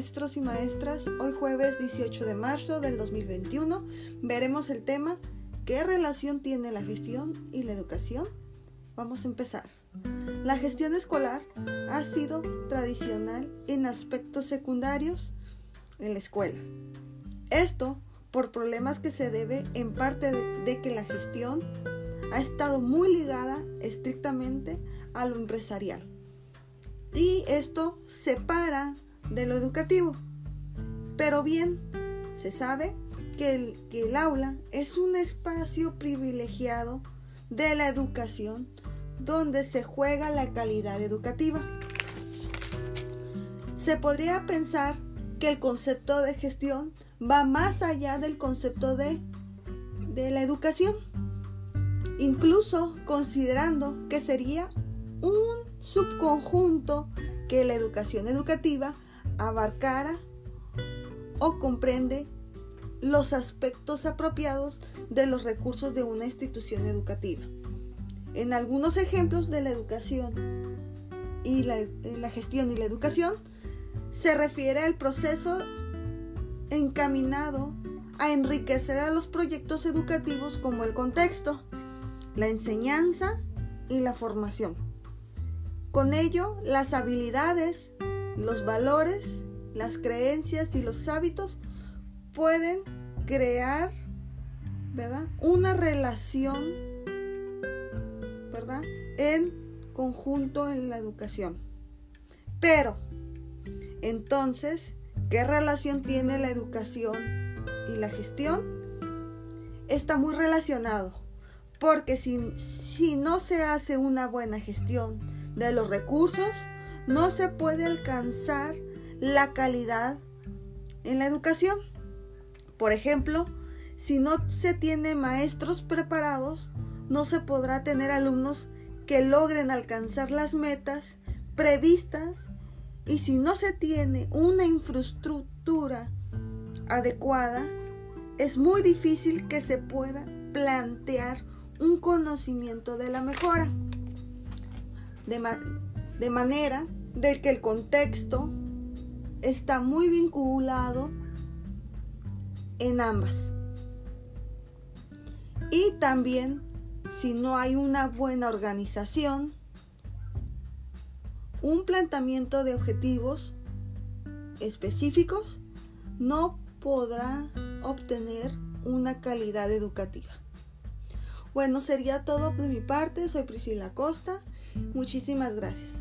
maestros y maestras. Hoy jueves 18 de marzo del 2021 veremos el tema ¿Qué relación tiene la gestión y la educación? Vamos a empezar. La gestión escolar ha sido tradicional en aspectos secundarios en la escuela. Esto por problemas que se debe en parte de, que la gestión ha estado muy ligada estrictamente a lo empresarial. Y esto separa de lo educativo. Pero bien, se sabe que el, que el aula es un espacio privilegiado de la educación donde se juega la calidad educativa. Se podría pensar que el concepto de gestión va más allá del concepto de, de la educación, incluso considerando que sería un subconjunto que la educación educativa abarcara o comprende los aspectos apropiados de los recursos de una institución educativa. En algunos ejemplos de la educación y la, la, gestión y la educación se refiere al proceso encaminado a enriquecer a los proyectos educativos como el contexto, la enseñanza y la formación. Con ello, las habilidades, los valores, las creencias y los hábitos pueden crear, ¿verdad? Una relación, ¿verdad? En conjunto en la educación. Pero, entonces, ¿qué relación tiene la educación y la gestión? Está muy relacionado, porque si, si no se hace una buena gestión de los recursos, no se puede alcanzar la calidad en la educación. Por ejemplo, si no se tiene maestros preparados, no se podrá tener alumnos que logren alcanzar las metas previstas y si no se tiene una infraestructura adecuada, es muy difícil que se pueda plantear un conocimiento de la mejora manera de que el contexto está muy vinculado en ambas. Y también si no hay una buena organización, un planteamiento de objetivos específicos, no podrá obtener una calidad educativa. Bueno, sería todo de mi parte. Soy Priscila Costa Muchísimas gracias.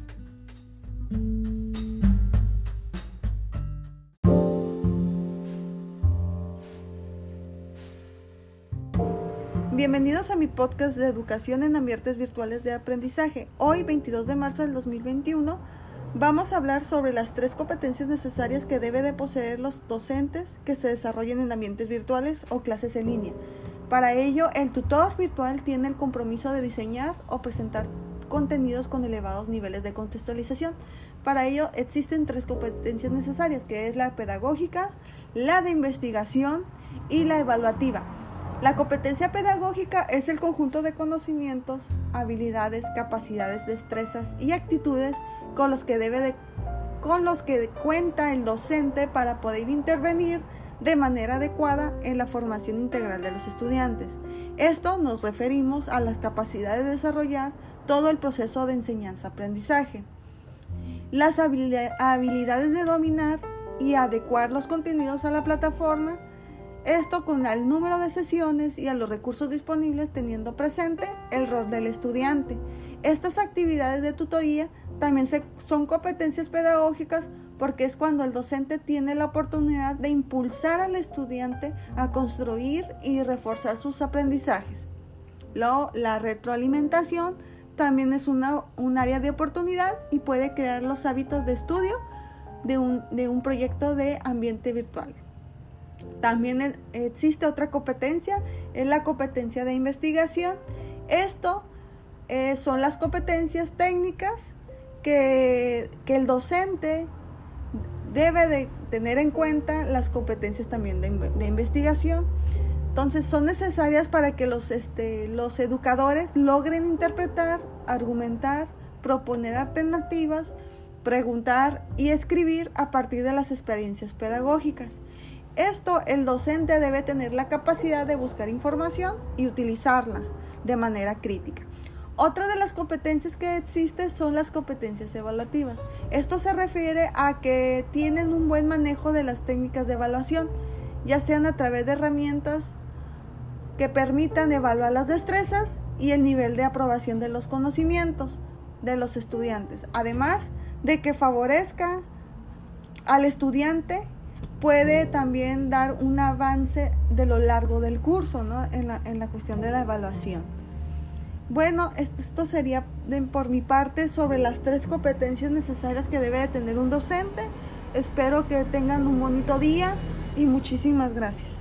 Bienvenidos a mi podcast de educación en ambientes virtuales de aprendizaje. Hoy, 22 de marzo del 2021, vamos a hablar sobre las tres competencias necesarias que debe de poseer los docentes que se desarrollen en ambientes virtuales o clases en línea. Para ello, el tutor virtual tiene el compromiso de diseñar o presentar contenidos con elevados niveles de contextualización. Para ello existen tres competencias necesarias, que es la pedagógica, la de investigación y la evaluativa. La competencia pedagógica es el conjunto de conocimientos, habilidades, capacidades, destrezas y actitudes con los que debe de, con los que cuenta el docente para poder intervenir de manera adecuada en la formación integral de los estudiantes. Esto nos referimos a las capacidades de desarrollar todo el proceso de enseñanza-aprendizaje. Las habilidades de dominar y adecuar los contenidos a la plataforma, esto con el número de sesiones y a los recursos disponibles teniendo presente el rol del estudiante. Estas actividades de tutoría también son competencias pedagógicas porque es cuando el docente tiene la oportunidad de impulsar al estudiante a construir y reforzar sus aprendizajes. la retroalimentación también es un área de oportunidad y puede crear los hábitos de estudio de un proyecto de ambiente virtual. También existe otra competencia, es la competencia de investigación. Esto eh, son las competencias técnicas que, que, el docente debe de tener en cuenta, las competencias también de, de investigación entonces son necesarias para que los, este, los educadores logren interpretar, argumentar, proponer alternativas preguntar y escribir a partir de las experiencias pedagógicas. Esto el docente debe tener la capacidad de buscar información y utilizarla de manera crítica. Otra de las competencias que existen son las competencias evaluativas. Esto se refiere a que tienen un buen manejo de las técnicas de evaluación, ya sean a través de herramientas que permitan evaluar las destrezas y el nivel de aprobación de los conocimientos de los estudiantes. Además de que favorezca al estudiante, puede también dar un avance de lo largo del curso ¿no? en, la, en la cuestión de la evaluación. Bueno, esto sería por mi parte sobre las tres competencias necesarias que debe de tener un docente. Espero que tengan un bonito día y muchísimas gracias.